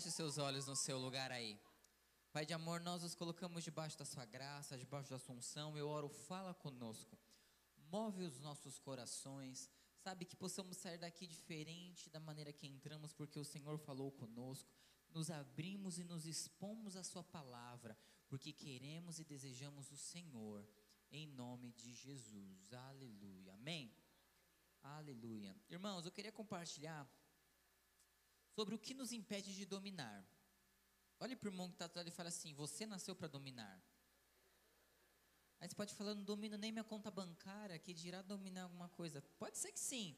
Feche seus olhos no seu lugar aí. Pai de amor, nós nos colocamos debaixo da sua graça, debaixo da sua unção. Eu oro, fala conosco. Move os nossos corações. Sabe que possamos sair daqui diferente da maneira que entramos, porque o Senhor falou conosco. Nos abrimos e nos expomos à sua palavra, porque queremos e desejamos o Senhor. Em nome de Jesus. Aleluia. Amém. Aleluia. Irmãos, eu queria compartilhar sobre o que nos impede de dominar. Olhe para o irmão que está atrás e fala assim: Você nasceu para dominar. Aí você pode falar: Não domino nem minha conta bancária, que dirá dominar alguma coisa. Pode ser que sim,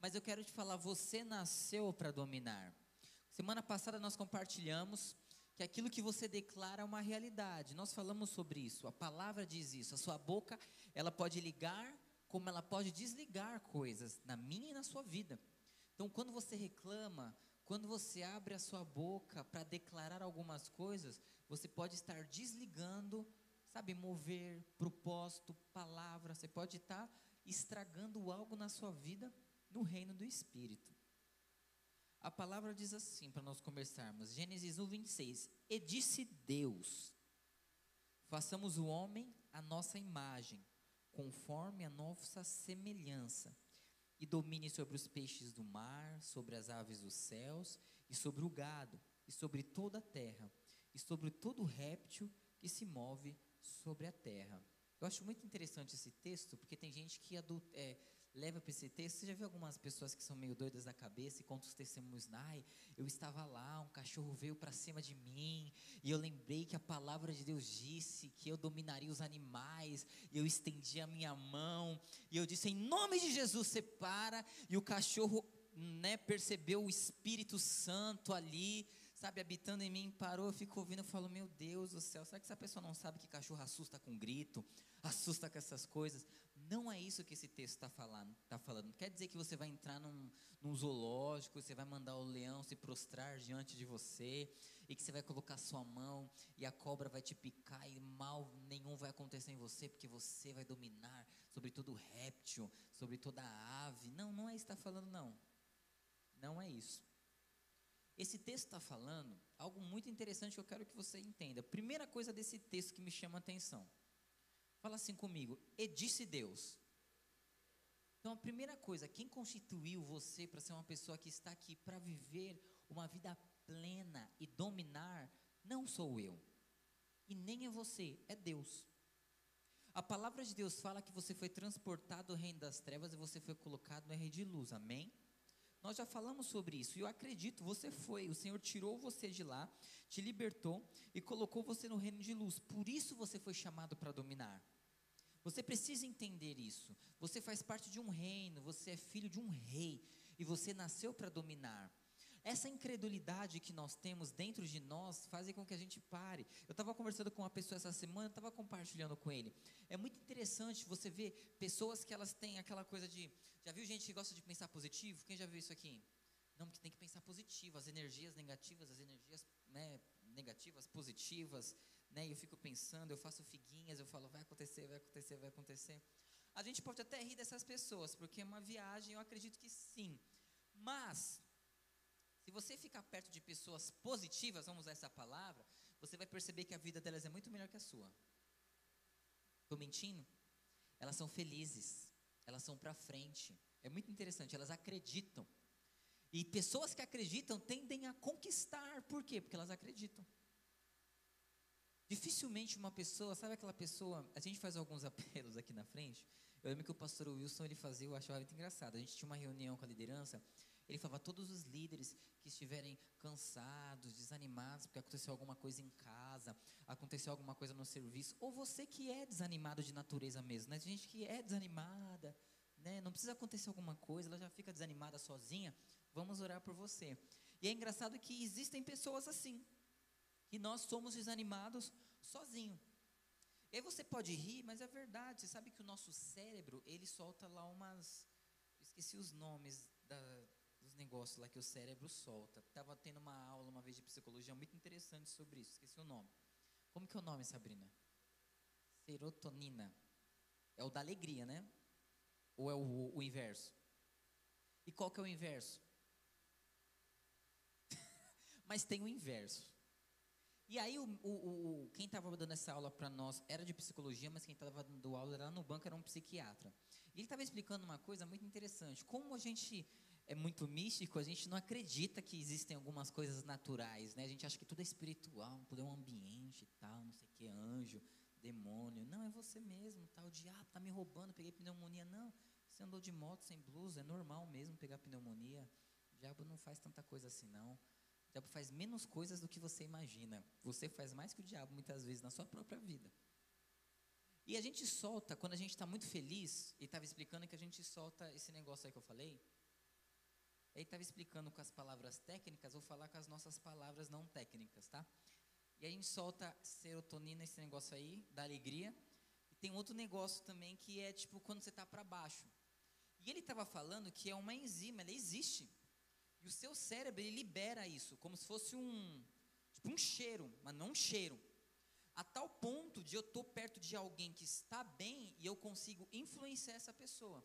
mas eu quero te falar: Você nasceu para dominar. Semana passada nós compartilhamos que aquilo que você declara é uma realidade. Nós falamos sobre isso. A palavra diz isso. A sua boca, ela pode ligar, como ela pode desligar coisas na minha e na sua vida. Então, quando você reclama, quando você abre a sua boca para declarar algumas coisas, você pode estar desligando, sabe, mover, propósito, palavra, você pode estar estragando algo na sua vida no reino do Espírito. A palavra diz assim, para nós conversarmos, Gênesis 1, 26. E disse Deus: façamos o homem a nossa imagem, conforme a nossa semelhança e domine sobre os peixes do mar, sobre as aves dos céus, e sobre o gado, e sobre toda a terra, e sobre todo réptil que se move sobre a terra. Eu acho muito interessante esse texto, porque tem gente que é, leva para esse texto. Você já viu algumas pessoas que são meio doidas da cabeça e contam os testemunhos? Ai, eu estava lá, um cachorro veio para cima de mim, e eu lembrei que a palavra de Deus disse que eu dominaria os animais, e eu estendi a minha mão, e eu disse: em nome de Jesus, separa, e o cachorro né, percebeu o Espírito Santo ali sabe, habitando em mim, parou, ficou ouvindo, eu falo, meu Deus do céu, será que essa pessoa não sabe que cachorro assusta com grito, assusta com essas coisas? Não é isso que esse texto está falando, tá falando. Quer dizer que você vai entrar num, num zoológico, você vai mandar o leão se prostrar diante de você, e que você vai colocar sua mão, e a cobra vai te picar, e mal nenhum vai acontecer em você, porque você vai dominar sobre todo réptil, sobre toda ave. Não, não é isso que está falando, não. Não é isso. Esse texto está falando algo muito interessante que eu quero que você entenda. Primeira coisa desse texto que me chama a atenção. Fala assim comigo, e disse Deus. Então a primeira coisa, quem constituiu você para ser uma pessoa que está aqui para viver uma vida plena e dominar, não sou eu. E nem é você, é Deus. A palavra de Deus fala que você foi transportado do reino das trevas e você foi colocado no reino de luz. Amém? Nós já falamos sobre isso e eu acredito, você foi, o Senhor tirou você de lá, te libertou e colocou você no reino de luz. Por isso você foi chamado para dominar. Você precisa entender isso. Você faz parte de um reino, você é filho de um rei e você nasceu para dominar. Essa incredulidade que nós temos dentro de nós faz com que a gente pare. Eu estava conversando com uma pessoa essa semana, estava compartilhando com ele. É muito interessante você ver pessoas que elas têm aquela coisa de. Já viu gente que gosta de pensar positivo? Quem já viu isso aqui? Não, porque tem que pensar positivo, as energias negativas, as energias né, negativas, positivas, né? Eu fico pensando, eu faço figuinhas, eu falo, vai acontecer, vai acontecer, vai acontecer. A gente pode até rir dessas pessoas, porque é uma viagem, eu acredito que sim. Mas se você ficar perto de pessoas positivas, vamos usar essa palavra, você vai perceber que a vida delas é muito melhor que a sua. Estou mentindo? Elas são felizes, elas são para frente. É muito interessante, elas acreditam. E pessoas que acreditam tendem a conquistar. Por quê? Porque elas acreditam. Dificilmente uma pessoa, sabe aquela pessoa, a gente faz alguns apelos aqui na frente. Eu lembro que o pastor Wilson ele fazia, eu achava muito engraçado. A gente tinha uma reunião com a liderança ele falava: todos os líderes que estiverem cansados, desanimados, porque aconteceu alguma coisa em casa, aconteceu alguma coisa no serviço, ou você que é desanimado de natureza mesmo, né? Gente que é desanimada, né? Não precisa acontecer alguma coisa, ela já fica desanimada sozinha. Vamos orar por você. E é engraçado que existem pessoas assim, que nós somos desanimados sozinho. E aí você pode rir, mas é verdade. Você sabe que o nosso cérebro, ele solta lá umas. Esqueci os nomes da, negócios lá que o cérebro solta. Estava tendo uma aula uma vez de psicologia muito interessante sobre isso, esqueci o nome. Como que é o nome, Sabrina? Serotonina. É o da alegria, né? Ou é o, o inverso? E qual que é o inverso? Mas tem o inverso. E aí, o, o, o quem estava dando essa aula para nós era de psicologia, mas quem estava dando aula lá no banco era um psiquiatra. E ele estava explicando uma coisa muito interessante. Como a gente é muito místico, a gente não acredita que existem algumas coisas naturais, né? A gente acha que tudo é espiritual, tudo é um ambiente e tal, não sei o que, anjo, demônio. Não, é você mesmo, tá? O diabo tá me roubando, peguei pneumonia. Não, você andou de moto sem blusa, é normal mesmo pegar pneumonia. O diabo não faz tanta coisa assim, não. O diabo faz menos coisas do que você imagina. Você faz mais que o diabo muitas vezes na sua própria vida. E a gente solta, quando a gente está muito feliz, e estava explicando que a gente solta esse negócio aí que eu falei. Ele estava explicando com as palavras técnicas, vou falar com as nossas palavras não técnicas, tá? E a gente solta serotonina, esse negócio aí, da alegria. E tem outro negócio também que é tipo quando você está para baixo. E ele estava falando que é uma enzima, ela existe. E o seu cérebro, ele libera isso, como se fosse um, tipo um cheiro, mas não um cheiro. A tal ponto de eu estar perto de alguém que está bem e eu consigo influenciar essa pessoa.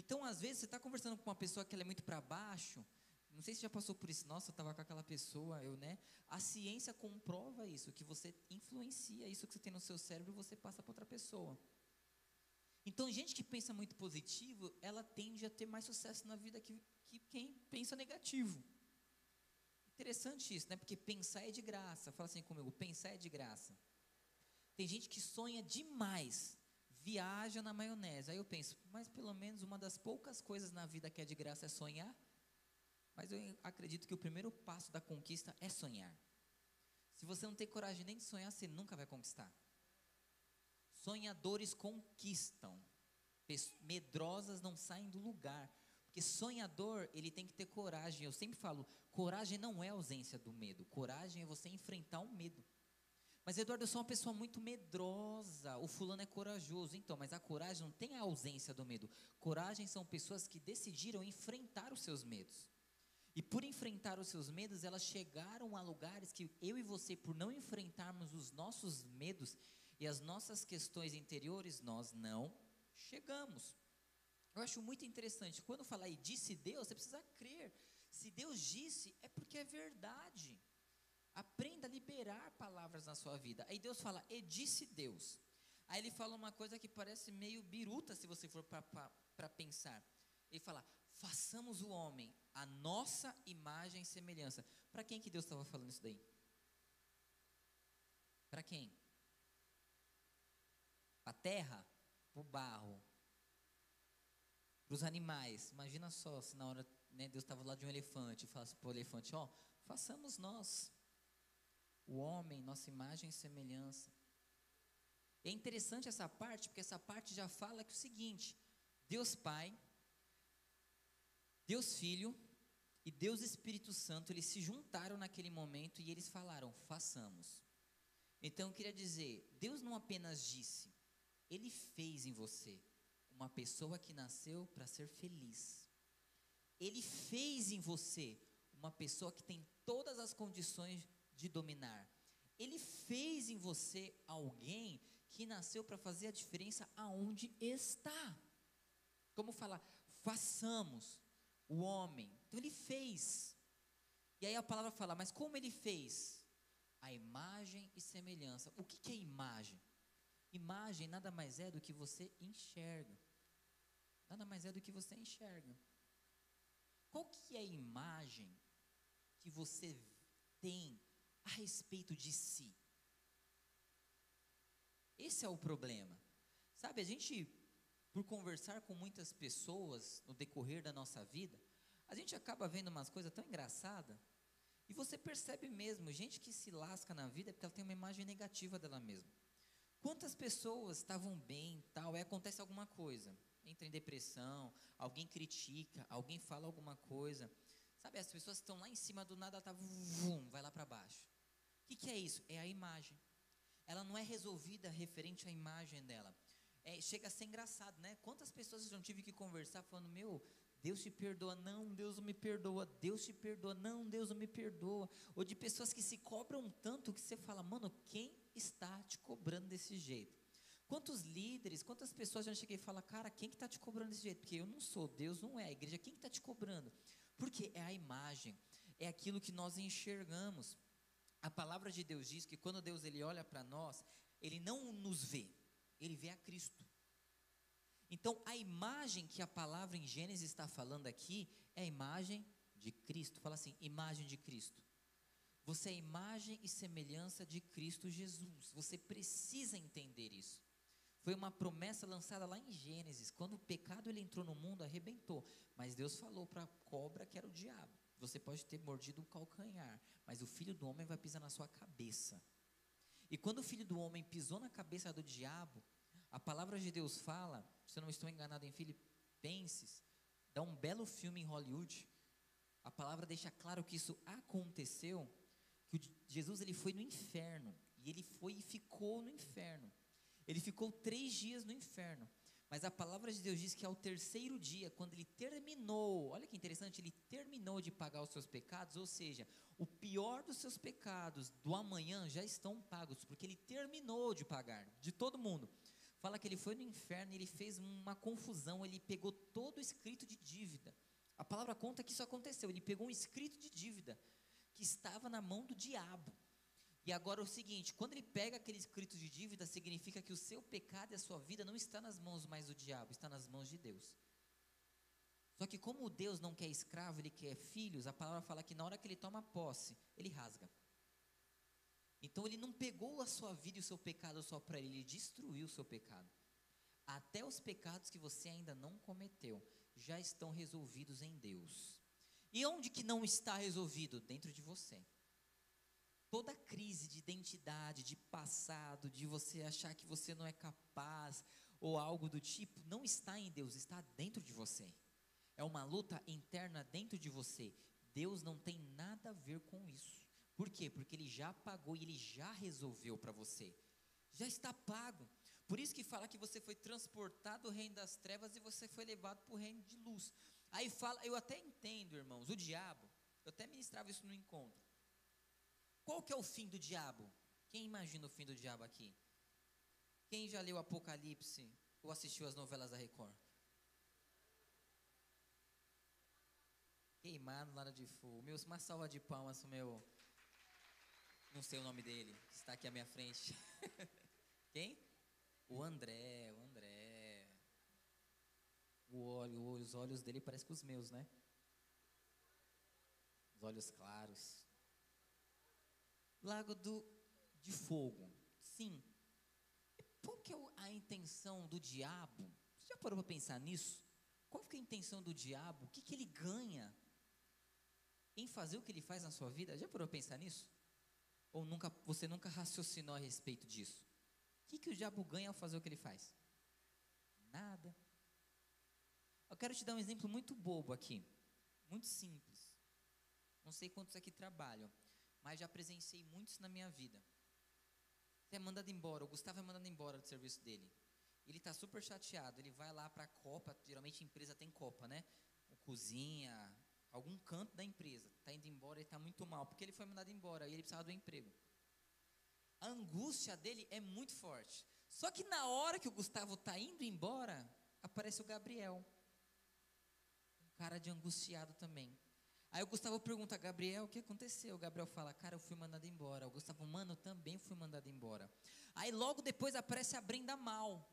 Então, às vezes, você está conversando com uma pessoa que ela é muito para baixo, não sei se já passou por isso, nossa, eu estava com aquela pessoa, eu, né? A ciência comprova isso, que você influencia isso que você tem no seu cérebro e você passa para outra pessoa. Então, gente que pensa muito positivo, ela tende a ter mais sucesso na vida que, que quem pensa negativo. Interessante isso, né? Porque pensar é de graça. Fala assim comigo, pensar é de graça. Tem gente que sonha demais, viaja na maionese. Aí eu penso, mas pelo menos uma das poucas coisas na vida que é de graça é sonhar. Mas eu acredito que o primeiro passo da conquista é sonhar. Se você não tem coragem nem de sonhar, você nunca vai conquistar. Sonhadores conquistam. Medrosas não saem do lugar. Porque sonhador, ele tem que ter coragem. Eu sempre falo, coragem não é ausência do medo. Coragem é você enfrentar o medo. Mas Eduardo, eu sou uma pessoa muito medrosa. O fulano é corajoso. Então, mas a coragem não tem a ausência do medo. Coragem são pessoas que decidiram enfrentar os seus medos. E por enfrentar os seus medos, elas chegaram a lugares que eu e você, por não enfrentarmos os nossos medos e as nossas questões interiores, nós não chegamos. Eu acho muito interessante. Quando falar e disse Deus, você precisa crer. Se Deus disse, é porque é verdade. Aprenda a liberar palavras na sua vida. Aí Deus fala, e disse Deus. Aí ele fala uma coisa que parece meio biruta, se você for para pensar. Ele fala, façamos o homem a nossa imagem e semelhança. Para quem que Deus estava falando isso daí? Para quem? Para a terra? Para o barro? Para os animais? Imagina só se na hora né, Deus estava lá de um elefante e falasse para o elefante: Ó, façamos nós, o homem, nossa imagem e semelhança. É interessante essa parte, porque essa parte já fala que o seguinte: Deus Pai Deus Filho e Deus Espírito Santo, eles se juntaram naquele momento e eles falaram: façamos. Então eu queria dizer, Deus não apenas disse, ele fez em você uma pessoa que nasceu para ser feliz. Ele fez em você uma pessoa que tem todas as condições de dominar. Ele fez em você alguém que nasceu para fazer a diferença aonde está. Como falar, façamos o homem. Então ele fez. E aí a palavra fala, mas como ele fez? A imagem e semelhança. O que, que é imagem? Imagem nada mais é do que você enxerga. Nada mais é do que você enxerga. Qual que é a imagem que você tem a respeito de si? Esse é o problema. Sabe, a gente por conversar com muitas pessoas no decorrer da nossa vida, a gente acaba vendo umas coisas tão engraçadas. E você percebe mesmo, gente que se lasca na vida é porque ela tem uma imagem negativa dela mesma. Quantas pessoas estavam bem, tal, e acontece alguma coisa, entra em depressão, alguém critica, alguém fala alguma coisa. Sabe, as pessoas estão lá em cima do nada, tá, vum, vai lá para baixo. O que, que é isso? É a imagem. Ela não é resolvida referente à imagem dela é, chega a ser engraçado, né? Quantas pessoas eu não tive que conversar falando, meu, Deus te perdoa, não, Deus não me perdoa, Deus te perdoa, não, Deus não me perdoa. Ou de pessoas que se cobram tanto que você fala, mano, quem está te cobrando desse jeito? Quantos líderes, quantas pessoas já cheguei e fala, cara, quem que está te cobrando desse jeito? Porque eu não sou, Deus não é, a igreja, quem que está te cobrando? Porque é a imagem, é aquilo que nós enxergamos. A palavra de Deus diz que quando Deus ele olha para nós, ele não nos vê, ele vê a Cristo. Então, a imagem que a palavra em Gênesis está falando aqui é a imagem de Cristo. Fala assim: imagem de Cristo. Você é imagem e semelhança de Cristo Jesus. Você precisa entender isso. Foi uma promessa lançada lá em Gênesis. Quando o pecado ele entrou no mundo, arrebentou. Mas Deus falou para a cobra que era o diabo. Você pode ter mordido o calcanhar, mas o filho do homem vai pisar na sua cabeça. E quando o filho do homem pisou na cabeça do diabo, a palavra de Deus fala, se eu não estou enganado em Filipenses, dá um belo filme em Hollywood. A palavra deixa claro que isso aconteceu, que Jesus ele foi no inferno e ele foi e ficou no inferno. Ele ficou três dias no inferno. Mas a palavra de Deus diz que ao terceiro dia, quando ele terminou, olha que interessante, ele terminou de pagar os seus pecados, ou seja, o pior dos seus pecados do amanhã já estão pagos, porque ele terminou de pagar, de todo mundo. Fala que ele foi no inferno e ele fez uma confusão, ele pegou todo o escrito de dívida. A palavra conta que isso aconteceu, ele pegou um escrito de dívida que estava na mão do diabo. E agora é o seguinte: quando ele pega aquele escrito de dívida, significa que o seu pecado e a sua vida não está nas mãos mais do diabo, está nas mãos de Deus. Só que como Deus não quer escravo, ele quer filhos, a palavra fala que na hora que ele toma posse, ele rasga. Então ele não pegou a sua vida e o seu pecado só para ele, ele destruiu o seu pecado. Até os pecados que você ainda não cometeu já estão resolvidos em Deus. E onde que não está resolvido? Dentro de você. Toda crise de identidade, de passado, de você achar que você não é capaz ou algo do tipo, não está em Deus, está dentro de você. É uma luta interna dentro de você. Deus não tem nada a ver com isso. Por quê? Porque ele já pagou e ele já resolveu para você. Já está pago. Por isso que fala que você foi transportado do reino das trevas e você foi levado para o reino de luz. Aí fala, eu até entendo, irmãos, o diabo, eu até ministrava isso no encontro. Qual que é o fim do diabo? Quem imagina o fim do diabo aqui? Quem já leu Apocalipse ou assistiu as novelas da Record? Queimado lá de fogo. Meu, uma salva de palmas pro meu. Não sei o nome dele. Está aqui à minha frente. Quem? O André, o André. O olho, os olhos dele parecem com os meus, né? Os olhos claros. Lago do, de fogo. Sim. Qual que é a intenção do diabo? Você já parou para pensar nisso? Qual que é a intenção do diabo? O que, que ele ganha em fazer o que ele faz na sua vida? Já parou para pensar nisso? Ou nunca, você nunca raciocinou a respeito disso? O que, que o diabo ganha ao fazer o que ele faz? Nada. Eu quero te dar um exemplo muito bobo aqui, muito simples. Não sei quantos aqui trabalham mas já presenciei muitos na minha vida. Você é mandado embora, o Gustavo é mandado embora do serviço dele. Ele está super chateado, ele vai lá para a Copa, geralmente a empresa tem Copa, né? O cozinha, algum canto da empresa, está indo embora e está muito mal, porque ele foi mandado embora e ele precisava do emprego. A angústia dele é muito forte. Só que na hora que o Gustavo está indo embora, aparece o Gabriel. Um cara de angustiado também. Aí o Gustavo pergunta, Gabriel, o que aconteceu? O Gabriel fala, cara, eu fui mandado embora. O Gustavo, mano, eu também fui mandado embora. Aí logo depois aparece a Brenda mal.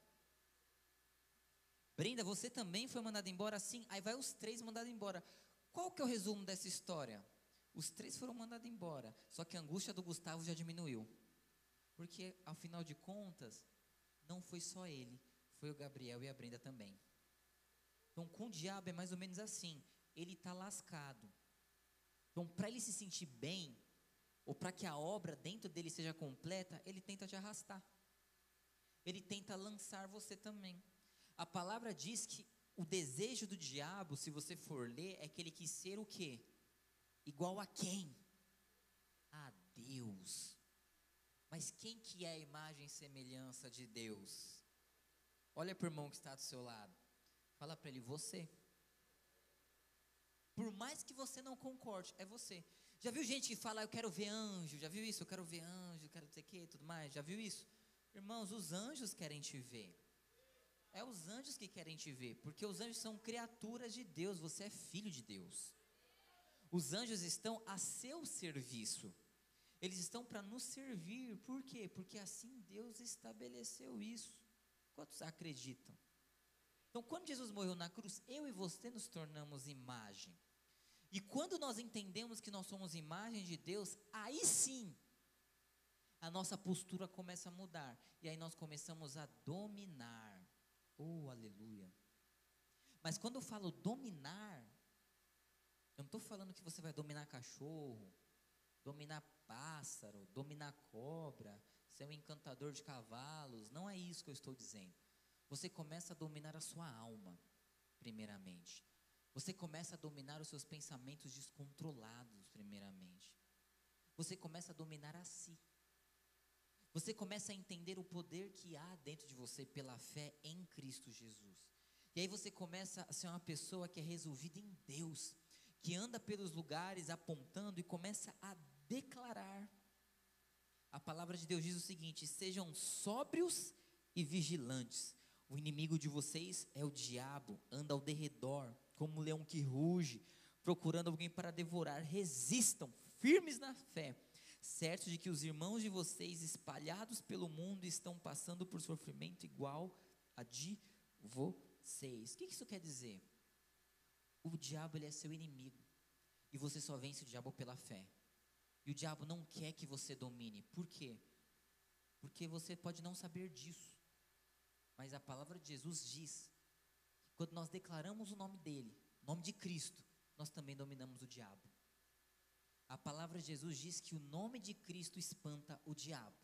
Brenda, você também foi mandada embora? Sim. Aí vai os três mandados embora. Qual que é o resumo dessa história? Os três foram mandados embora. Só que a angústia do Gustavo já diminuiu. Porque, afinal de contas, não foi só ele. Foi o Gabriel e a Brenda também. Então, com o diabo é mais ou menos assim. Ele está lascado então, para ele se sentir bem, ou para que a obra dentro dele seja completa, ele tenta te arrastar. Ele tenta lançar você também. A palavra diz que o desejo do diabo, se você for ler, é que ele quis ser o quê? Igual a quem? A Deus. Mas quem que é a imagem e semelhança de Deus? Olha para o irmão que está do seu lado. Fala para ele, você. Por mais que você não concorde, é você. Já viu gente que fala, eu quero ver anjo? Já viu isso? Eu quero ver anjo, quero dizer que tudo mais. Já viu isso? Irmãos, os anjos querem te ver. É os anjos que querem te ver, porque os anjos são criaturas de Deus, você é filho de Deus. Os anjos estão a seu serviço. Eles estão para nos servir. Por quê? Porque assim Deus estabeleceu isso. Quantos acreditam? Então, quando Jesus morreu na cruz, eu e você nos tornamos imagem. E quando nós entendemos que nós somos imagem de Deus, aí sim a nossa postura começa a mudar. E aí nós começamos a dominar. Oh, aleluia. Mas quando eu falo dominar, eu não estou falando que você vai dominar cachorro, dominar pássaro, dominar cobra, ser um encantador de cavalos. Não é isso que eu estou dizendo. Você começa a dominar a sua alma, primeiramente. Você começa a dominar os seus pensamentos descontrolados, primeiramente. Você começa a dominar a si. Você começa a entender o poder que há dentro de você pela fé em Cristo Jesus. E aí você começa a ser uma pessoa que é resolvida em Deus, que anda pelos lugares apontando e começa a declarar. A palavra de Deus diz o seguinte: sejam sóbrios e vigilantes. O inimigo de vocês é o diabo, anda ao derredor, como um leão que ruge, procurando alguém para devorar. Resistam, firmes na fé, certos de que os irmãos de vocês espalhados pelo mundo estão passando por sofrimento igual a de vocês. O que isso quer dizer? O diabo ele é seu inimigo e você só vence o diabo pela fé. E o diabo não quer que você domine. Por quê? Porque você pode não saber disso. Mas a palavra de Jesus diz quando nós declaramos o nome dele, o nome de Cristo, nós também dominamos o diabo. A palavra de Jesus diz que o nome de Cristo espanta o diabo.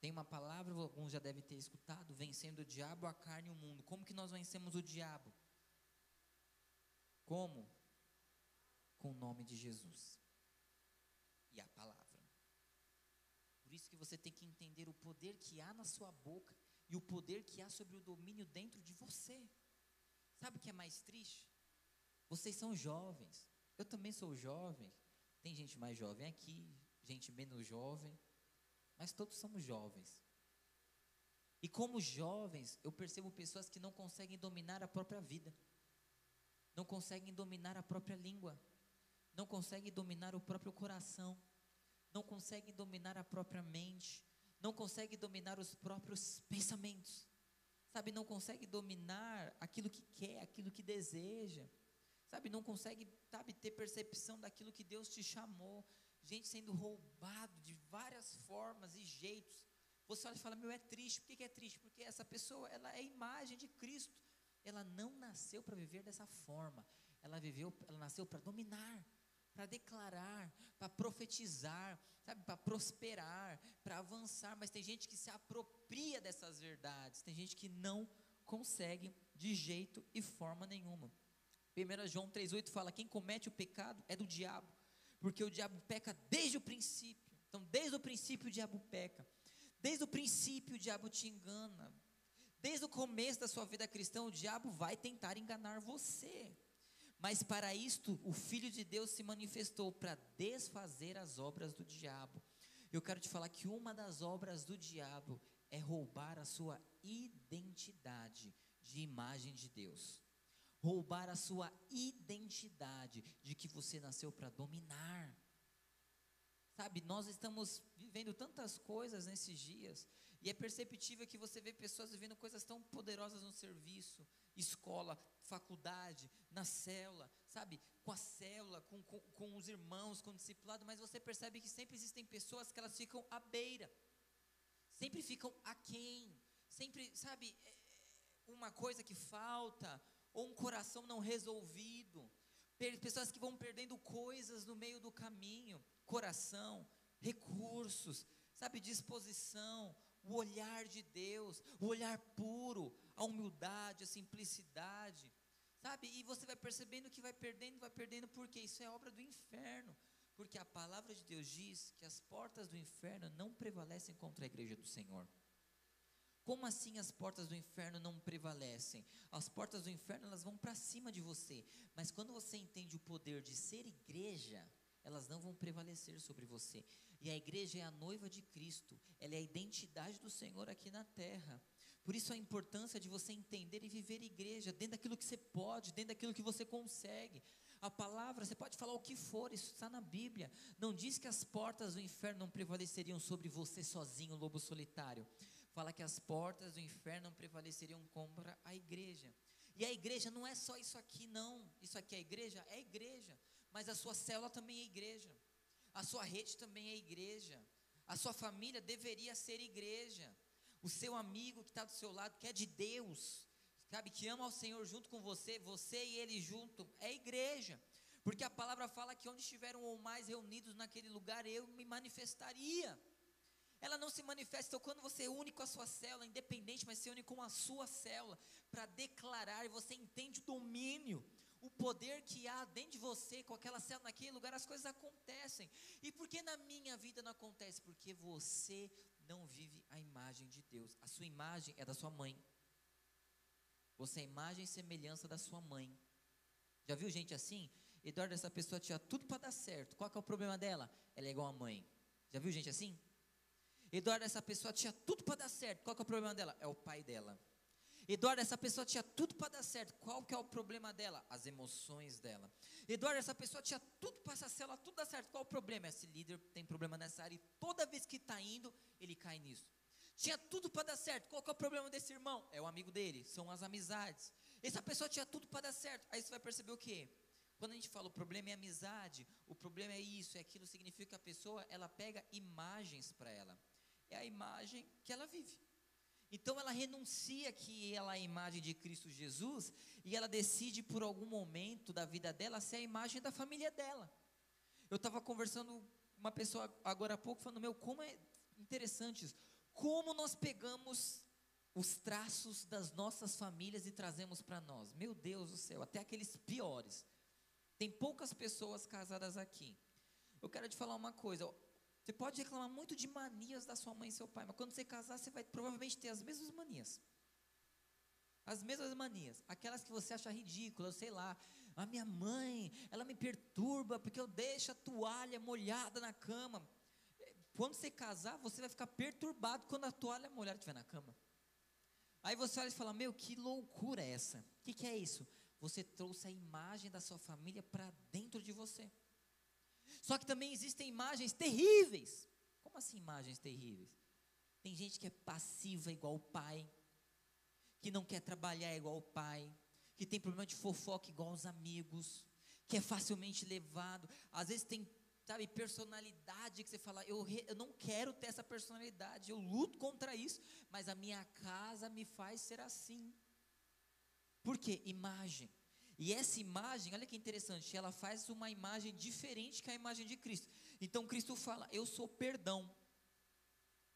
Tem uma palavra, alguns já devem ter escutado, vencendo o diabo, a carne e o mundo. Como que nós vencemos o diabo? Como? Com o nome de Jesus e a palavra. Por isso que você tem que entender o poder que há na sua boca e o poder que há sobre o domínio dentro de você. Sabe o que é mais triste? Vocês são jovens. Eu também sou jovem. Tem gente mais jovem aqui, gente menos jovem, mas todos somos jovens. E como jovens, eu percebo pessoas que não conseguem dominar a própria vida, não conseguem dominar a própria língua, não conseguem dominar o próprio coração, não conseguem dominar a própria mente, não consegue dominar os próprios pensamentos, sabe? Não consegue dominar aquilo que quer, aquilo que deseja, sabe? Não consegue, sabe, ter percepção daquilo que Deus te chamou. Gente sendo roubado de várias formas e jeitos. Você olha e fala, meu, é triste. Por que, é triste? Porque essa pessoa, ela é imagem de Cristo. Ela não nasceu para viver dessa forma. Ela viveu, ela nasceu para dominar para declarar, para profetizar, sabe, para prosperar, para avançar, mas tem gente que se apropria dessas verdades, tem gente que não consegue de jeito e forma nenhuma. 1 João 3,8 fala: quem comete o pecado é do diabo, porque o diabo peca desde o princípio. Então, desde o princípio o diabo peca, desde o princípio o diabo te engana, desde o começo da sua vida cristã o diabo vai tentar enganar você. Mas para isto, o Filho de Deus se manifestou para desfazer as obras do diabo. Eu quero te falar que uma das obras do diabo é roubar a sua identidade de imagem de Deus. Roubar a sua identidade de que você nasceu para dominar. Sabe, nós estamos vivendo tantas coisas nesses dias, e é perceptível que você vê pessoas vivendo coisas tão poderosas no serviço, escola, faculdade, na célula, sabe? Com a célula, com, com, com os irmãos, com o discipulado, mas você percebe que sempre existem pessoas que elas ficam à beira, sempre ficam aquém, sempre, sabe, é, é, uma coisa que falta, ou um coração não resolvido, pessoas que vão perdendo coisas no meio do caminho, coração, recursos, sabe, disposição, o olhar de Deus, o olhar puro, a humildade, a simplicidade, sabe? E você vai percebendo que vai perdendo, vai perdendo, porque isso é obra do inferno. Porque a palavra de Deus diz que as portas do inferno não prevalecem contra a igreja do Senhor. Como assim as portas do inferno não prevalecem? As portas do inferno elas vão para cima de você, mas quando você entende o poder de ser igreja, elas não vão prevalecer sobre você. E a igreja é a noiva de Cristo, ela é a identidade do Senhor aqui na terra. Por isso a importância de você entender e viver igreja dentro daquilo que você pode, dentro daquilo que você consegue. A palavra, você pode falar o que for, isso está na Bíblia. Não diz que as portas do inferno não prevaleceriam sobre você sozinho, lobo solitário. Fala que as portas do inferno não prevaleceriam contra a igreja. E a igreja não é só isso aqui, não. Isso aqui é a igreja? É a igreja. Mas a sua célula também é igreja. A sua rede também é igreja. A sua família deveria ser igreja. O seu amigo que está do seu lado, que é de Deus, sabe, que ama ao Senhor junto com você, você e ele junto, é igreja. Porque a palavra fala que onde estiveram ou mais reunidos naquele lugar, eu me manifestaria. Ela não se manifesta quando você une com a sua célula, independente, mas se une com a sua célula, para declarar, e você entende o domínio, o poder que há dentro de você, com aquela célula naquele lugar, as coisas acontecem. E por que na minha vida não acontece? Porque você não vive a imagem de Deus. A sua imagem é da sua mãe. Você é a imagem e semelhança da sua mãe. Já viu gente assim? Eduardo, essa pessoa tinha tudo para dar certo. Qual é o problema dela? Ela é igual a mãe. Já viu gente assim? Eduardo, essa pessoa tinha tudo para dar certo. Qual é o problema dela? É o pai dela. Eduardo, essa pessoa tinha tudo para dar certo. Qual que é o problema dela? As emoções dela. Eduardo, essa pessoa tinha tudo para essa célula, tudo dar certo. Qual o problema? Esse líder tem problema nessa área e toda vez que está indo, ele cai nisso. Tinha tudo para dar certo. Qual que é o problema desse irmão? É o amigo dele, são as amizades. Essa pessoa tinha tudo para dar certo. Aí você vai perceber o quê? Quando a gente fala o problema é amizade, o problema é isso, é aquilo, significa que a pessoa, ela pega imagens para ela é a imagem que ela vive. Então ela renuncia que ela é a imagem de Cristo Jesus e ela decide por algum momento da vida dela ser a imagem da família dela. Eu estava conversando com uma pessoa agora há pouco falando, meu, como é interessante isso. Como nós pegamos os traços das nossas famílias e trazemos para nós. Meu Deus do céu, até aqueles piores. Tem poucas pessoas casadas aqui. Eu quero te falar uma coisa, você pode reclamar muito de manias da sua mãe e seu pai, mas quando você casar, você vai provavelmente ter as mesmas manias. As mesmas manias, aquelas que você acha ridículas, sei lá. A minha mãe, ela me perturba porque eu deixo a toalha molhada na cama. Quando você casar, você vai ficar perturbado quando a toalha molhada estiver na cama. Aí você olha e fala: Meu, que loucura é essa? O que, que é isso? Você trouxe a imagem da sua família para dentro de você. Só que também existem imagens terríveis. Como assim imagens terríveis? Tem gente que é passiva igual o pai, que não quer trabalhar igual o pai, que tem problema de fofoca igual os amigos, que é facilmente levado. Às vezes tem, sabe, personalidade que você fala, eu, eu não quero ter essa personalidade, eu luto contra isso, mas a minha casa me faz ser assim. Por quê? Imagem. E essa imagem, olha que interessante, ela faz uma imagem diferente que a imagem de Cristo. Então Cristo fala: Eu sou perdão.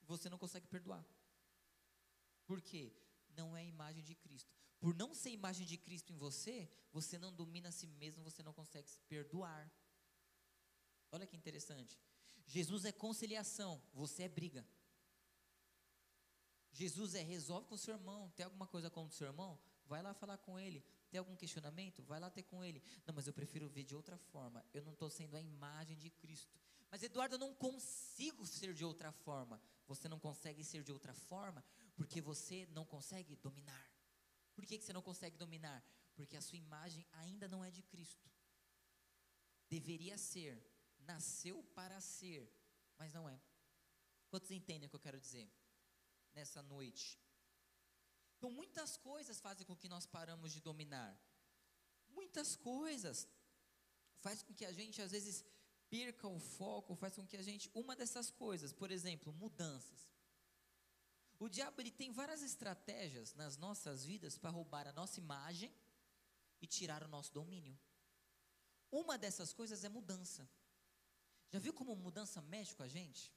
Você não consegue perdoar. Por quê? Não é a imagem de Cristo. Por não ser imagem de Cristo em você, você não domina a si mesmo, você não consegue se perdoar. Olha que interessante. Jesus é conciliação, você é briga. Jesus é resolve com o seu irmão. Tem alguma coisa contra o seu irmão? Vai lá falar com ele. Tem algum questionamento? Vai lá ter com ele. Não, mas eu prefiro ver de outra forma. Eu não estou sendo a imagem de Cristo. Mas Eduardo, eu não consigo ser de outra forma. Você não consegue ser de outra forma porque você não consegue dominar. Por que, que você não consegue dominar? Porque a sua imagem ainda não é de Cristo. Deveria ser, nasceu para ser, mas não é. Quantos entendem o que eu quero dizer? Nessa noite, então, muitas coisas fazem com que nós paramos de dominar. Muitas coisas faz com que a gente às vezes perca o foco, faz com que a gente uma dessas coisas, por exemplo, mudanças. O diabo ele tem várias estratégias nas nossas vidas para roubar a nossa imagem e tirar o nosso domínio. Uma dessas coisas é mudança. Já viu como mudança mexe com a gente?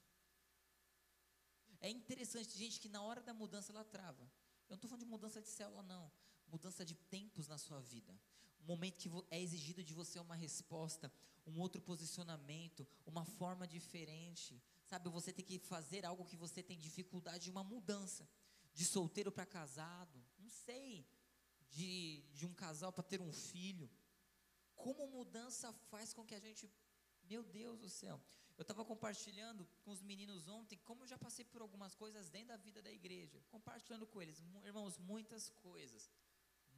É interessante, gente que na hora da mudança ela trava. Eu não estou falando de mudança de célula, não. Mudança de tempos na sua vida. Um momento que é exigido de você uma resposta, um outro posicionamento, uma forma diferente. Sabe, você tem que fazer algo que você tem dificuldade, uma mudança. De solteiro para casado, não sei. De, de um casal para ter um filho. Como mudança faz com que a gente. Meu Deus do céu. Eu estava compartilhando com os meninos ontem como eu já passei por algumas coisas dentro da vida da igreja. Compartilhando com eles, irmãos, muitas coisas.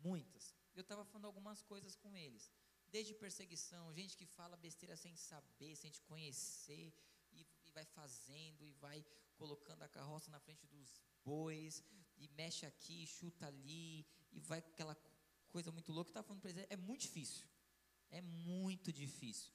Muitas. Eu estava falando algumas coisas com eles. desde perseguição, gente que fala besteira sem saber, sem te conhecer, e, e vai fazendo, e vai colocando a carroça na frente dos bois, e mexe aqui, chuta ali, e vai aquela coisa muito louca. Eu estava falando para eles, é muito difícil, é muito difícil.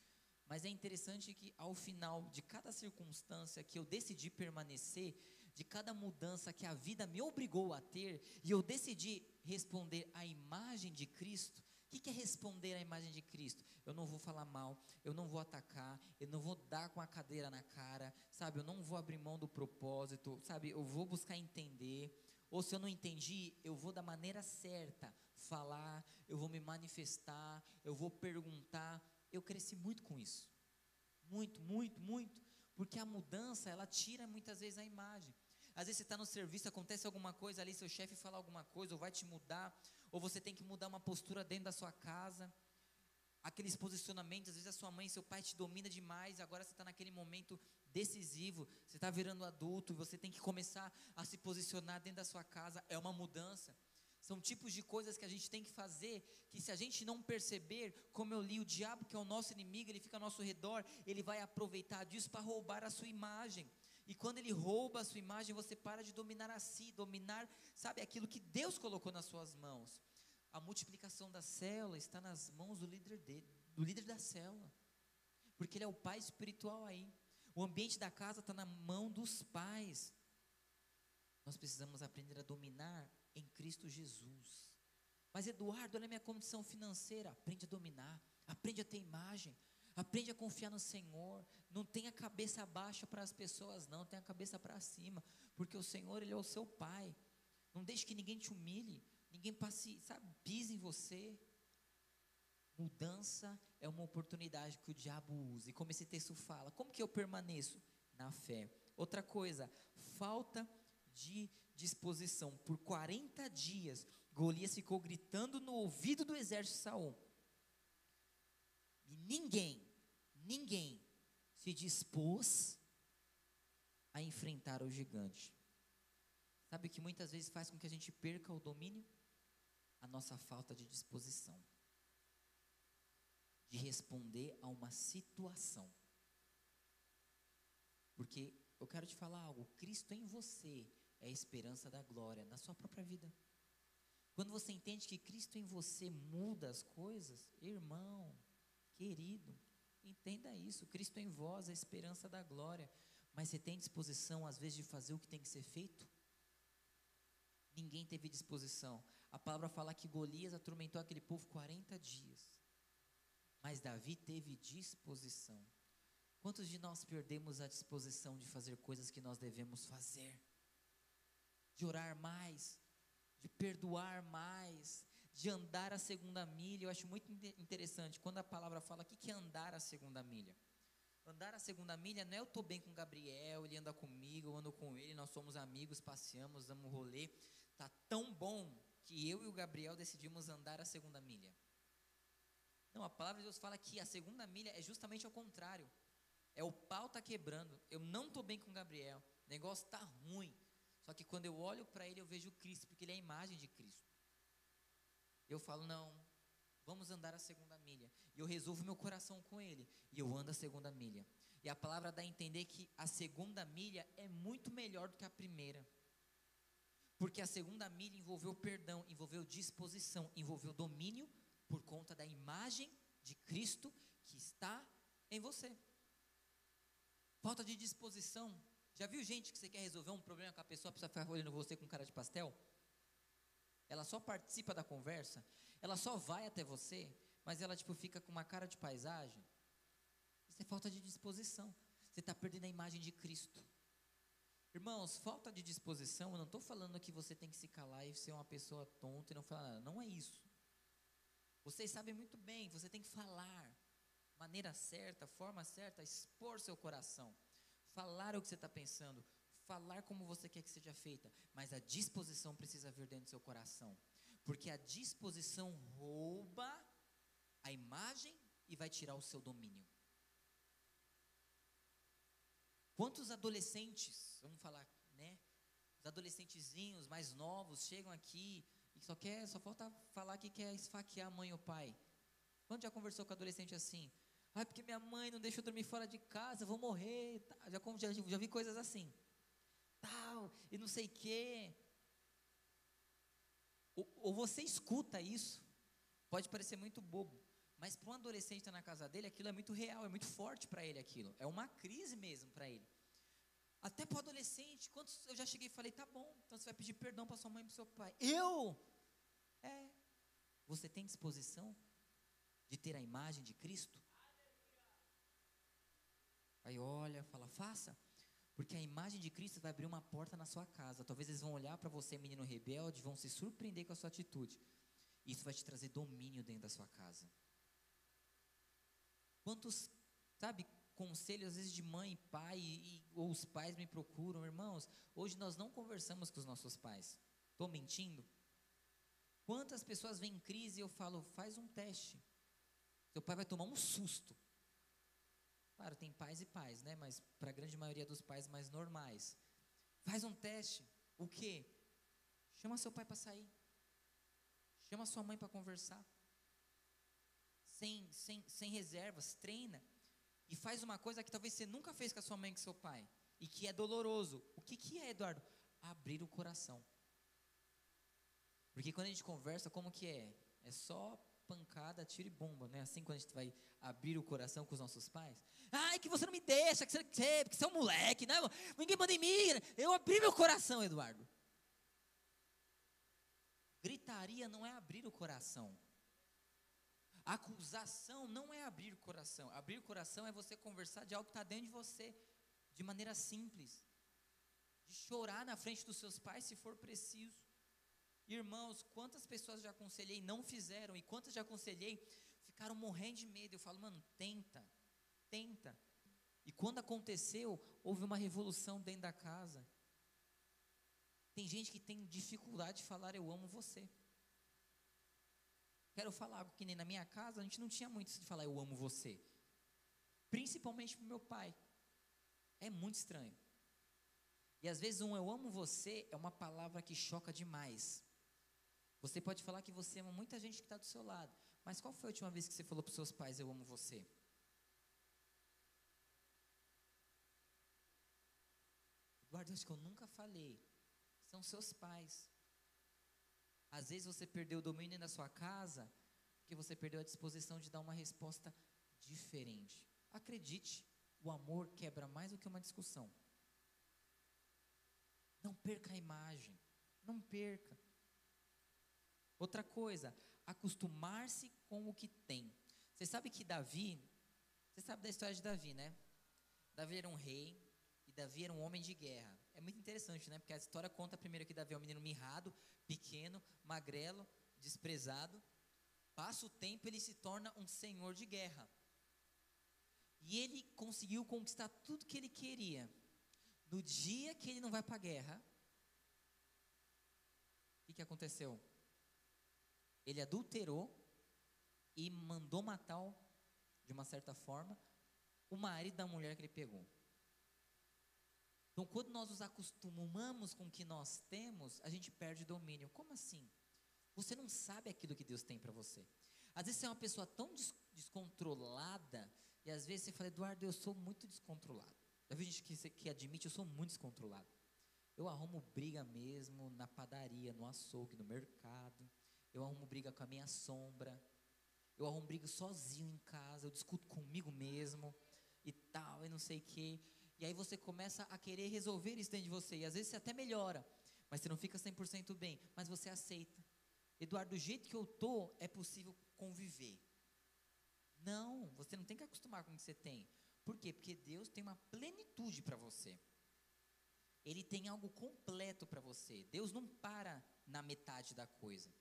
Mas é interessante que ao final de cada circunstância que eu decidi permanecer, de cada mudança que a vida me obrigou a ter, e eu decidi responder à imagem de Cristo, o que é responder à imagem de Cristo? Eu não vou falar mal, eu não vou atacar, eu não vou dar com a cadeira na cara, sabe? Eu não vou abrir mão do propósito, sabe? Eu vou buscar entender. Ou se eu não entendi, eu vou da maneira certa falar, eu vou me manifestar, eu vou perguntar. Eu cresci muito com isso. Muito, muito, muito. Porque a mudança, ela tira muitas vezes a imagem. Às vezes você está no serviço, acontece alguma coisa ali, seu chefe fala alguma coisa, ou vai te mudar, ou você tem que mudar uma postura dentro da sua casa. Aqueles posicionamentos, às vezes a sua mãe, seu pai te domina demais, agora você está naquele momento decisivo, você está virando adulto, você tem que começar a se posicionar dentro da sua casa, é uma mudança. São tipos de coisas que a gente tem que fazer, que se a gente não perceber, como eu li, o diabo, que é o nosso inimigo, ele fica ao nosso redor, ele vai aproveitar disso para roubar a sua imagem. E quando ele rouba a sua imagem, você para de dominar a si, dominar, sabe, aquilo que Deus colocou nas suas mãos. A multiplicação da célula está nas mãos do líder dele, do líder da célula. Porque ele é o pai espiritual aí. O ambiente da casa está na mão dos pais. Nós precisamos aprender a dominar em Cristo Jesus. Mas Eduardo, olha a minha condição financeira. Aprende a dominar, aprende a ter imagem, Aprende a confiar no Senhor. Não tenha cabeça baixa para as pessoas, não. Tenha a cabeça para cima. Porque o Senhor, Ele é o seu Pai. Não deixe que ninguém te humilhe. Ninguém passe, sabe, pise em você. Mudança é uma oportunidade que o diabo usa. E como esse texto fala, como que eu permaneço? Na fé. Outra coisa, falta de disposição. Por 40 dias, Golias ficou gritando no ouvido do exército de Saul e ninguém, ninguém se dispôs a enfrentar o gigante. Sabe o que muitas vezes faz com que a gente perca o domínio? A nossa falta de disposição de responder a uma situação. Porque eu quero te falar algo: Cristo em você é a esperança da glória na sua própria vida. Quando você entende que Cristo em você muda as coisas, irmão, Querido, entenda isso. Cristo em vós, a esperança da glória. Mas você tem disposição, às vezes, de fazer o que tem que ser feito? Ninguém teve disposição. A palavra fala que Golias atormentou aquele povo 40 dias. Mas Davi teve disposição. Quantos de nós perdemos a disposição de fazer coisas que nós devemos fazer? De orar mais, de perdoar mais, de andar a segunda milha. Eu acho muito interessante quando a palavra fala o que é andar a segunda milha. Andar a segunda milha não é eu estou bem com Gabriel, ele anda comigo, eu ando com ele, nós somos amigos, passeamos, damos rolê. Tá tão bom que eu e o Gabriel decidimos andar a segunda milha. Não, a palavra de Deus fala que a segunda milha é justamente ao contrário. É o pau tá quebrando. Eu não estou bem com o Gabriel. O negócio está ruim. Só que quando eu olho para ele, eu vejo Cristo, porque ele é a imagem de Cristo. Eu falo, não, vamos andar a segunda milha. E eu resolvo meu coração com ele. E eu ando a segunda milha. E a palavra dá a entender que a segunda milha é muito melhor do que a primeira. Porque a segunda milha envolveu perdão, envolveu disposição, envolveu domínio por conta da imagem de Cristo que está em você. Falta de disposição. Já viu gente que você quer resolver um problema com a pessoa, precisa ficar olhando você com cara de pastel? ela só participa da conversa, ela só vai até você, mas ela tipo fica com uma cara de paisagem. Isso é falta de disposição. Você está perdendo a imagem de Cristo. Irmãos, falta de disposição, eu não estou falando que você tem que se calar e ser uma pessoa tonta e não falar nada. Não é isso. Vocês sabem muito bem, você tem que falar. Maneira certa, forma certa, expor seu coração. Falar o que você está pensando falar como você quer que seja feita, mas a disposição precisa vir dentro do seu coração. Porque a disposição rouba a imagem e vai tirar o seu domínio. Quantos adolescentes, vamos falar, né? Os adolescentezinhos mais novos chegam aqui e só quer, só falta falar que quer esfaquear a mãe ou pai. Quando já conversou com adolescente assim? Ah, porque minha mãe não deixa eu dormir fora de casa, vou morrer. Já, já, já vi coisas assim. Tal, e não sei quê. Ou, ou você escuta isso, pode parecer muito bobo, mas para um adolescente estar na casa dele, aquilo é muito real, é muito forte para ele aquilo. É uma crise mesmo para ele. Até para o adolescente, quantos eu já cheguei e falei, tá bom, então você vai pedir perdão para sua mãe e para seu pai. Eu? É. Você tem disposição de ter a imagem de Cristo? Aí olha, fala, faça. Porque a imagem de Cristo vai abrir uma porta na sua casa. Talvez eles vão olhar para você, menino rebelde, vão se surpreender com a sua atitude. Isso vai te trazer domínio dentro da sua casa. Quantos, sabe, conselhos às vezes de mãe, pai, e, ou os pais me procuram, irmãos, hoje nós não conversamos com os nossos pais. Estou mentindo? Quantas pessoas vêm em crise e eu falo, faz um teste. Seu pai vai tomar um susto. Claro, tem pais e pais, né? Mas para a grande maioria dos pais mais normais. Faz um teste. O quê? Chama seu pai para sair. Chama sua mãe para conversar. Sem, sem, sem reservas, treina. E faz uma coisa que talvez você nunca fez com a sua mãe e com seu pai. E que é doloroso. O que, que é, Eduardo? Abrir o coração. Porque quando a gente conversa, como que é? É só pancada, tiro e bomba, não é assim quando a gente vai abrir o coração com os nossos pais? Ai, que você não me deixa, que você, que você é um moleque, não, ninguém manda em mim. Eu abri meu coração, Eduardo. Gritaria não é abrir o coração. Acusação não é abrir o coração. Abrir o coração é você conversar de algo que está dentro de você, de maneira simples. De chorar na frente dos seus pais se for preciso. Irmãos, quantas pessoas já aconselhei não fizeram, e quantas já aconselhei ficaram morrendo de medo. Eu falo, mano, tenta, tenta. E quando aconteceu, houve uma revolução dentro da casa. Tem gente que tem dificuldade de falar eu amo você. Quero falar que nem na minha casa, a gente não tinha muito isso de falar eu amo você. Principalmente para o meu pai. É muito estranho. E às vezes um eu amo você é uma palavra que choca demais. Você pode falar que você ama muita gente que está do seu lado, mas qual foi a última vez que você falou para os seus pais: Eu amo você? Eduardo, acho que eu nunca falei. São seus pais. Às vezes você perdeu o domínio na sua casa, porque você perdeu a disposição de dar uma resposta diferente. Acredite, o amor quebra mais do que uma discussão. Não perca a imagem. Não perca. Outra coisa, acostumar-se com o que tem. Você sabe que Davi, você sabe da história de Davi, né? Davi era um rei e Davi era um homem de guerra. É muito interessante, né? Porque a história conta primeiro que Davi é um menino mirrado, pequeno, magrelo, desprezado. Passa o tempo, ele se torna um senhor de guerra. E ele conseguiu conquistar tudo que ele queria. No dia que ele não vai para a guerra, o que, que aconteceu? Ele adulterou e mandou matar, de uma certa forma, o marido da mulher que ele pegou. Então, quando nós nos acostumamos com o que nós temos, a gente perde domínio. Como assim? Você não sabe aquilo que Deus tem para você. Às vezes você é uma pessoa tão des descontrolada, e às vezes você fala, Eduardo, eu sou muito descontrolado. Já vi gente que, que admite, eu sou muito descontrolado. Eu arrumo briga mesmo na padaria, no açougue, no mercado eu arrumo briga com a minha sombra, eu arrumo briga sozinho em casa, eu discuto comigo mesmo e tal, e não sei o quê. E aí você começa a querer resolver isso dentro de você, e às vezes você até melhora, mas você não fica 100% bem, mas você aceita. Eduardo, do jeito que eu tô, é possível conviver. Não, você não tem que acostumar com o que você tem. Por quê? Porque Deus tem uma plenitude para você. Ele tem algo completo para você. Deus não para na metade da coisa.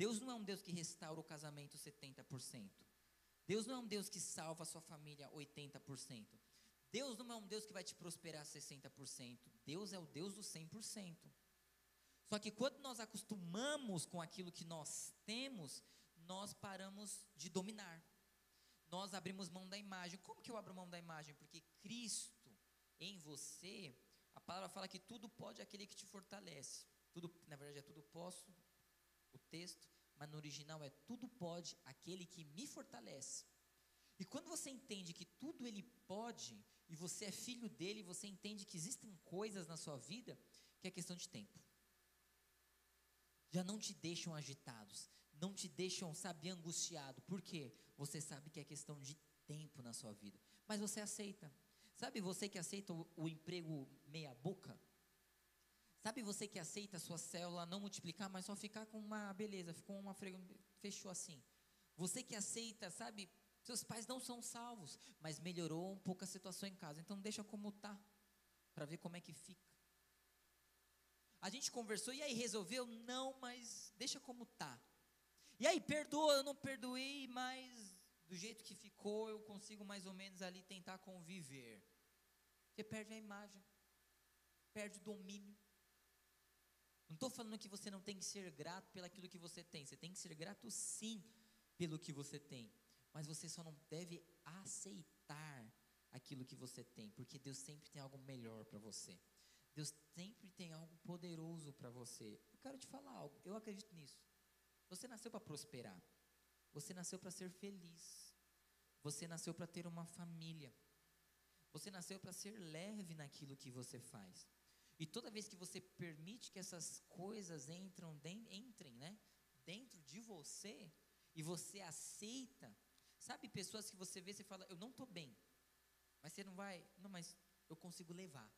Deus não é um Deus que restaura o casamento 70%. Deus não é um Deus que salva a sua família 80%. Deus não é um Deus que vai te prosperar 60%. Deus é o Deus do 100%. Só que quando nós acostumamos com aquilo que nós temos, nós paramos de dominar. Nós abrimos mão da imagem. Como que eu abro mão da imagem? Porque Cristo em você, a palavra fala que tudo pode aquele que te fortalece. Tudo, na verdade, é tudo posso o texto, mas no original é tudo pode aquele que me fortalece. E quando você entende que tudo ele pode, e você é filho dele, você entende que existem coisas na sua vida que é questão de tempo. Já não te deixam agitados, não te deixam, sabe, angustiado. Por quê? Você sabe que é questão de tempo na sua vida. Mas você aceita. Sabe você que aceita o, o emprego meia boca? Sabe você que aceita a sua célula não multiplicar, mas só ficar com uma beleza, ficou uma fechou assim. Você que aceita, sabe, seus pais não são salvos, mas melhorou um pouco a situação em casa. Então deixa como tá, para ver como é que fica. A gente conversou e aí resolveu? Não, mas deixa como tá. E aí perdoa, eu não perdoei, mas do jeito que ficou, eu consigo mais ou menos ali tentar conviver. Você perde a imagem, perde o domínio. Não estou falando que você não tem que ser grato pelaquilo que você tem. Você tem que ser grato sim pelo que você tem. Mas você só não deve aceitar aquilo que você tem, porque Deus sempre tem algo melhor para você. Deus sempre tem algo poderoso para você. Eu quero te falar algo, eu acredito nisso. Você nasceu para prosperar. Você nasceu para ser feliz. Você nasceu para ter uma família. Você nasceu para ser leve naquilo que você faz. E toda vez que você permite que essas coisas entram, entrem, né, dentro de você e você aceita, sabe pessoas que você vê e fala, eu não estou bem, mas você não vai, não, mas eu consigo levar.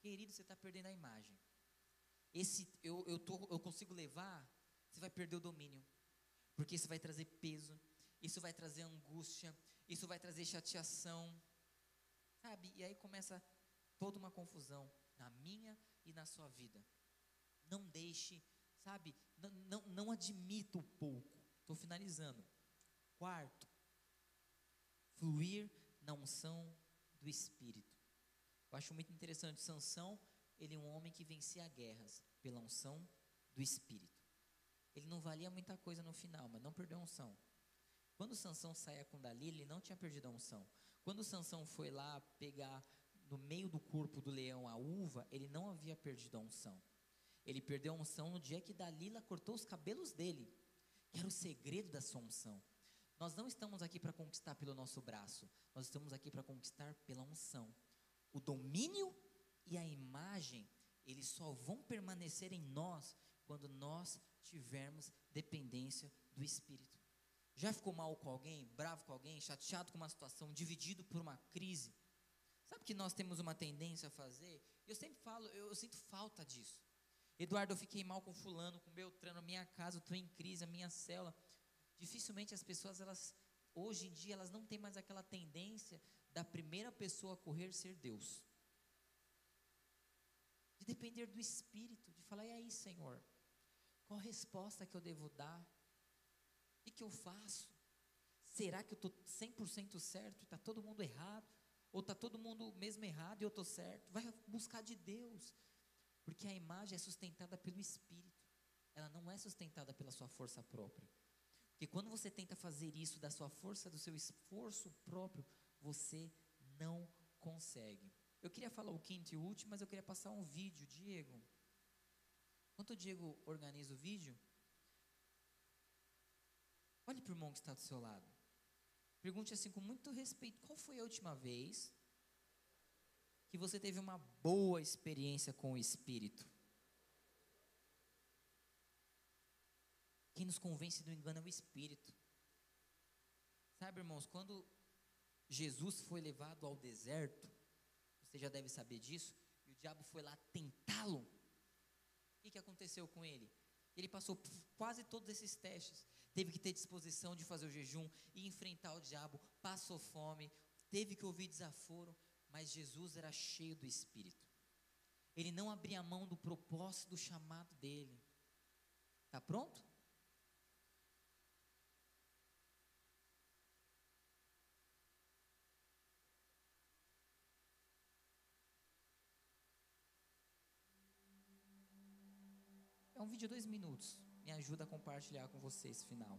Querido, você está perdendo a imagem. Esse eu, eu, tô, eu consigo levar, você vai perder o domínio, porque isso vai trazer peso, isso vai trazer angústia, isso vai trazer chateação, sabe? E aí começa toda uma confusão na minha e na sua vida. Não deixe, sabe, não, não, não admita o pouco. Estou finalizando. Quarto, fluir na unção do Espírito. Eu acho muito interessante. Sansão, ele é um homem que vencia guerras pela unção do Espírito. Ele não valia muita coisa no final, mas não perdeu a unção. Quando Sansão saía com Dalila, ele não tinha perdido a unção. Quando Sansão foi lá pegar no meio do corpo do leão a uva, ele não havia perdido a unção. Ele perdeu a unção no dia que Dalila cortou os cabelos dele, que era o segredo da sua unção. Nós não estamos aqui para conquistar pelo nosso braço, nós estamos aqui para conquistar pela unção. O domínio e a imagem, eles só vão permanecer em nós quando nós tivermos dependência do Espírito. Já ficou mal com alguém, bravo com alguém, chateado com uma situação, dividido por uma crise? Sabe que nós temos uma tendência a fazer? Eu sempre falo, eu, eu sinto falta disso. Eduardo, eu fiquei mal com fulano, com Beltrano, minha casa, eu estou em crise, a minha célula. Dificilmente as pessoas, elas, hoje em dia, elas não têm mais aquela tendência da primeira pessoa a correr ser Deus. De depender do Espírito, de falar, e aí, Senhor, qual resposta que eu devo dar? O que, que eu faço? Será que eu estou 100% certo e está todo mundo errado? Ou está todo mundo mesmo errado e eu estou certo? Vai buscar de Deus. Porque a imagem é sustentada pelo Espírito. Ela não é sustentada pela sua força própria. Porque quando você tenta fazer isso da sua força, do seu esforço próprio, você não consegue. Eu queria falar o quinto e último, mas eu queria passar um vídeo, Diego. Enquanto o Diego organiza o vídeo, olhe para o irmão que está do seu lado. Pergunte assim com muito respeito: qual foi a última vez que você teve uma boa experiência com o Espírito? Quem nos convence do engano é o Espírito. Sabe, irmãos, quando Jesus foi levado ao deserto, você já deve saber disso, e o diabo foi lá tentá-lo. O que, que aconteceu com ele? Ele passou quase todos esses testes teve que ter disposição de fazer o jejum e enfrentar o diabo, passou fome, teve que ouvir desaforo, mas Jesus era cheio do Espírito. Ele não abria mão do propósito do chamado dele. Tá pronto? É um vídeo de dois minutos me ajuda a compartilhar com você esse final.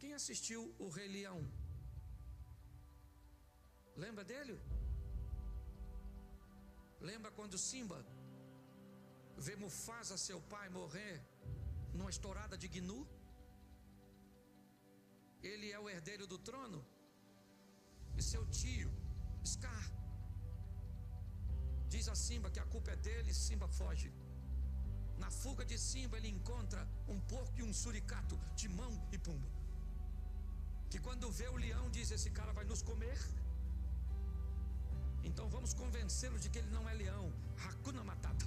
Quem assistiu o Rei Leão? Lembra dele? Lembra quando Simba vê Mufasa, seu pai, morrer numa estourada de gnu? Ele é o herdeiro do trono. E seu tio, Scar, diz a Simba que a culpa é dele, Simba foge. Na fuga de Simba, ele encontra um porco e um suricato, Timão e Pumba. Que quando vê o leão, diz: Esse cara vai nos comer. Então vamos convencê-lo de que ele não é leão. Hakuna Matata.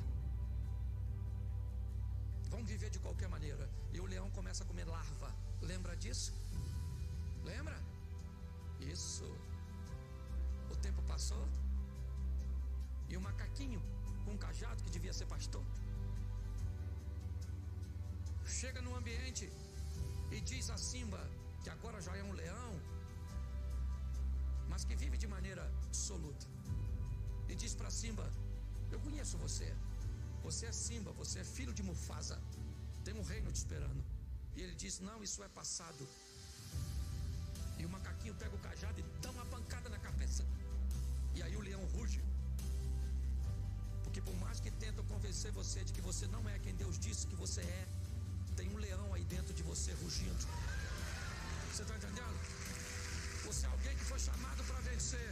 Vamos viver de qualquer maneira. E o leão começa a comer larva. Lembra disso? Lembra? Isso. O tempo passou. E o macaquinho com um cajado que devia ser pastor. Chega no ambiente e diz a Simba que agora já é um leão, mas que vive de maneira dissoluta. E diz para Simba: Eu conheço você. Você é Simba, você é filho de Mufasa. Tem um reino te esperando. E ele diz: Não, isso é passado. E o macaquinho pega o cajado e dá uma pancada na cabeça. E aí o leão ruge. Porque por mais que tentam convencer você de que você não é quem Deus disse que você é, tem um leão aí dentro de você rugindo. Você está entendendo? Você é alguém que foi chamado para vencer.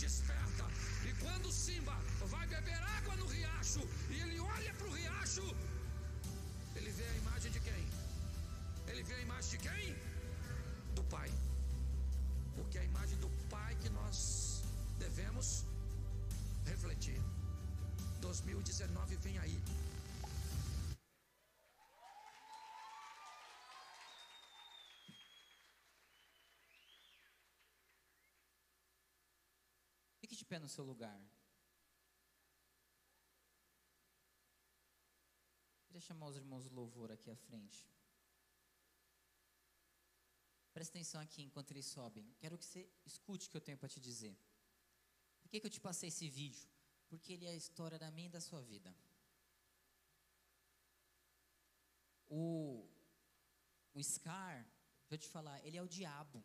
Desperta. E quando Simba vai beber água no riacho e ele olha para o riacho, ele vê a imagem de quem? Ele vê a imagem de quem? Do Pai. Porque é a imagem do Pai que nós devemos refletir. 2019 vem aí. Fique de pé no seu lugar. Queria chamar os irmãos do louvor aqui à frente. Presta atenção aqui enquanto eles sobem. Quero que você escute o que eu tenho para te dizer. Por que, que eu te passei esse vídeo? Porque ele é a história da minha e da sua vida. O, o Scar, deixa eu te falar, ele é o diabo.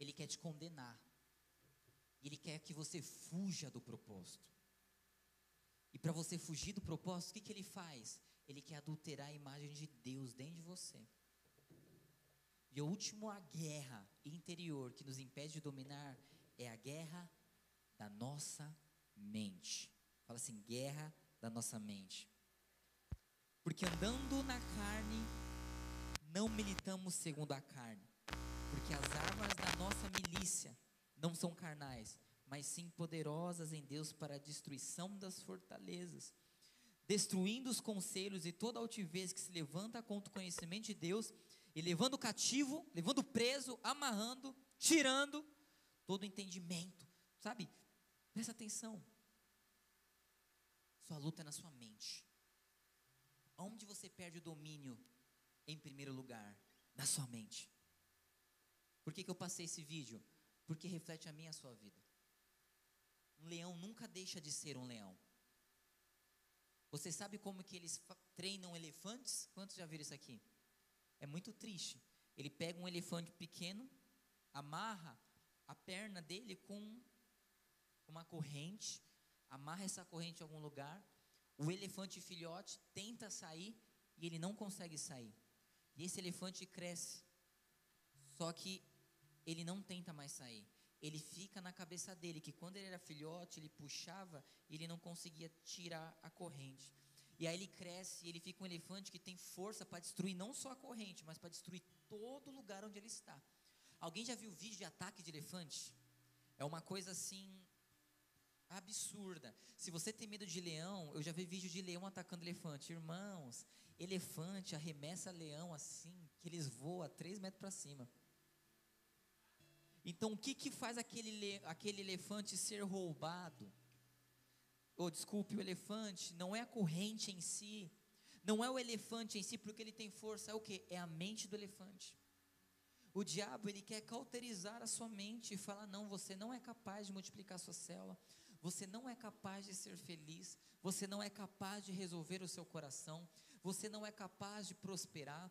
Ele quer te condenar. Ele quer que você fuja do propósito. E para você fugir do propósito, o que, que ele faz? Ele quer adulterar a imagem de Deus dentro de você. E a última guerra interior que nos impede de dominar é a guerra da nossa mente. Fala assim, guerra da nossa mente. Porque andando na carne, não militamos segundo a carne. Porque as armas da nossa milícia não são carnais, mas sim poderosas em Deus para a destruição das fortalezas, destruindo os conselhos e toda altivez que se levanta contra o conhecimento de Deus, e levando cativo, levando preso, amarrando, tirando todo entendimento. Sabe? Presta atenção. Sua luta é na sua mente. Onde você perde o domínio em primeiro lugar? Na sua mente. Por que, que eu passei esse vídeo? Porque reflete a minha a sua vida. Um leão nunca deixa de ser um leão. Você sabe como que eles treinam elefantes? Quantos já viram isso aqui? É muito triste. Ele pega um elefante pequeno, amarra a perna dele com uma corrente, amarra essa corrente em algum lugar. O elefante filhote tenta sair e ele não consegue sair. E esse elefante cresce. Só que ele não tenta mais sair. Ele fica na cabeça dele que quando ele era filhote, ele puxava e ele não conseguia tirar a corrente. E aí ele cresce ele fica um elefante que tem força para destruir não só a corrente, mas para destruir todo lugar onde ele está. Alguém já viu vídeo de ataque de elefante? É uma coisa assim absurda. Se você tem medo de leão, eu já vi vídeo de leão atacando elefante. Irmãos, elefante arremessa leão assim, que eles voam a 3 metros para cima. Então, o que, que faz aquele, aquele elefante ser roubado? Oh, desculpe, o elefante não é a corrente em si, não é o elefante em si, porque ele tem força, é o que? É a mente do elefante. O diabo, ele quer cauterizar a sua mente e falar: não, você não é capaz de multiplicar sua célula, você não é capaz de ser feliz, você não é capaz de resolver o seu coração, você não é capaz de prosperar,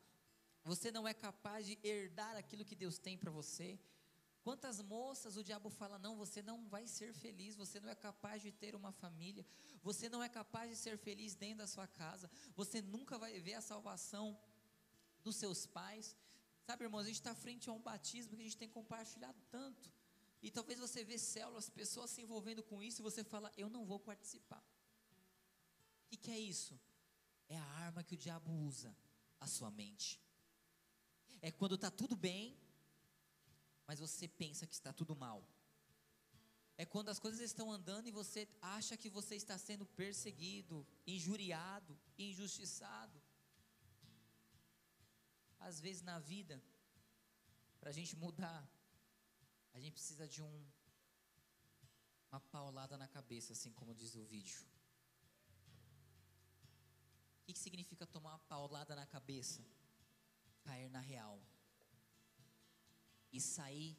você não é capaz de herdar aquilo que Deus tem para você. Quantas moças o diabo fala: não, você não vai ser feliz, você não é capaz de ter uma família, você não é capaz de ser feliz dentro da sua casa, você nunca vai ver a salvação dos seus pais. Sabe, irmãos, a gente está frente a um batismo que a gente tem compartilhado tanto. E talvez você vê células, pessoas se envolvendo com isso, e você fala: eu não vou participar. O que, que é isso? É a arma que o diabo usa, a sua mente. É quando está tudo bem, mas você pensa que está tudo mal. É quando as coisas estão andando e você acha que você está sendo perseguido, injuriado, injustiçado. Às vezes na vida, para a gente mudar, a gente precisa de um uma paulada na cabeça, assim como diz o vídeo. O que, que significa tomar uma paulada na cabeça? Cair na real e sair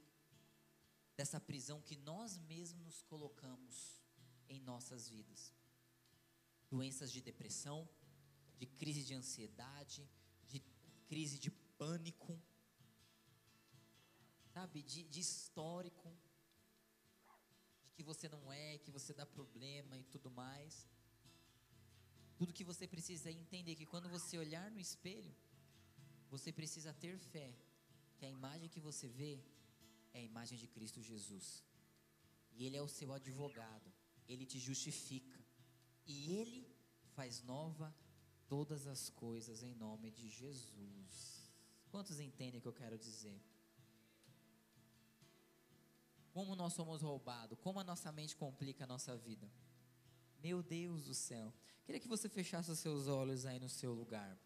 dessa prisão que nós mesmos nos colocamos em nossas vidas. Doenças de depressão, de crise de ansiedade, de crise de pânico, sabe, de, de histórico, de que você não é, que você dá problema e tudo mais. Tudo que você precisa é entender que quando você olhar no espelho, você precisa ter fé que a imagem que você vê é a imagem de Cristo Jesus. E Ele é o seu advogado, Ele te justifica. E Ele faz nova todas as coisas em nome de Jesus. Quantos entendem o que eu quero dizer? Como nós somos roubados, como a nossa mente complica a nossa vida. Meu Deus do céu. Queria que você fechasse os seus olhos aí no seu lugar.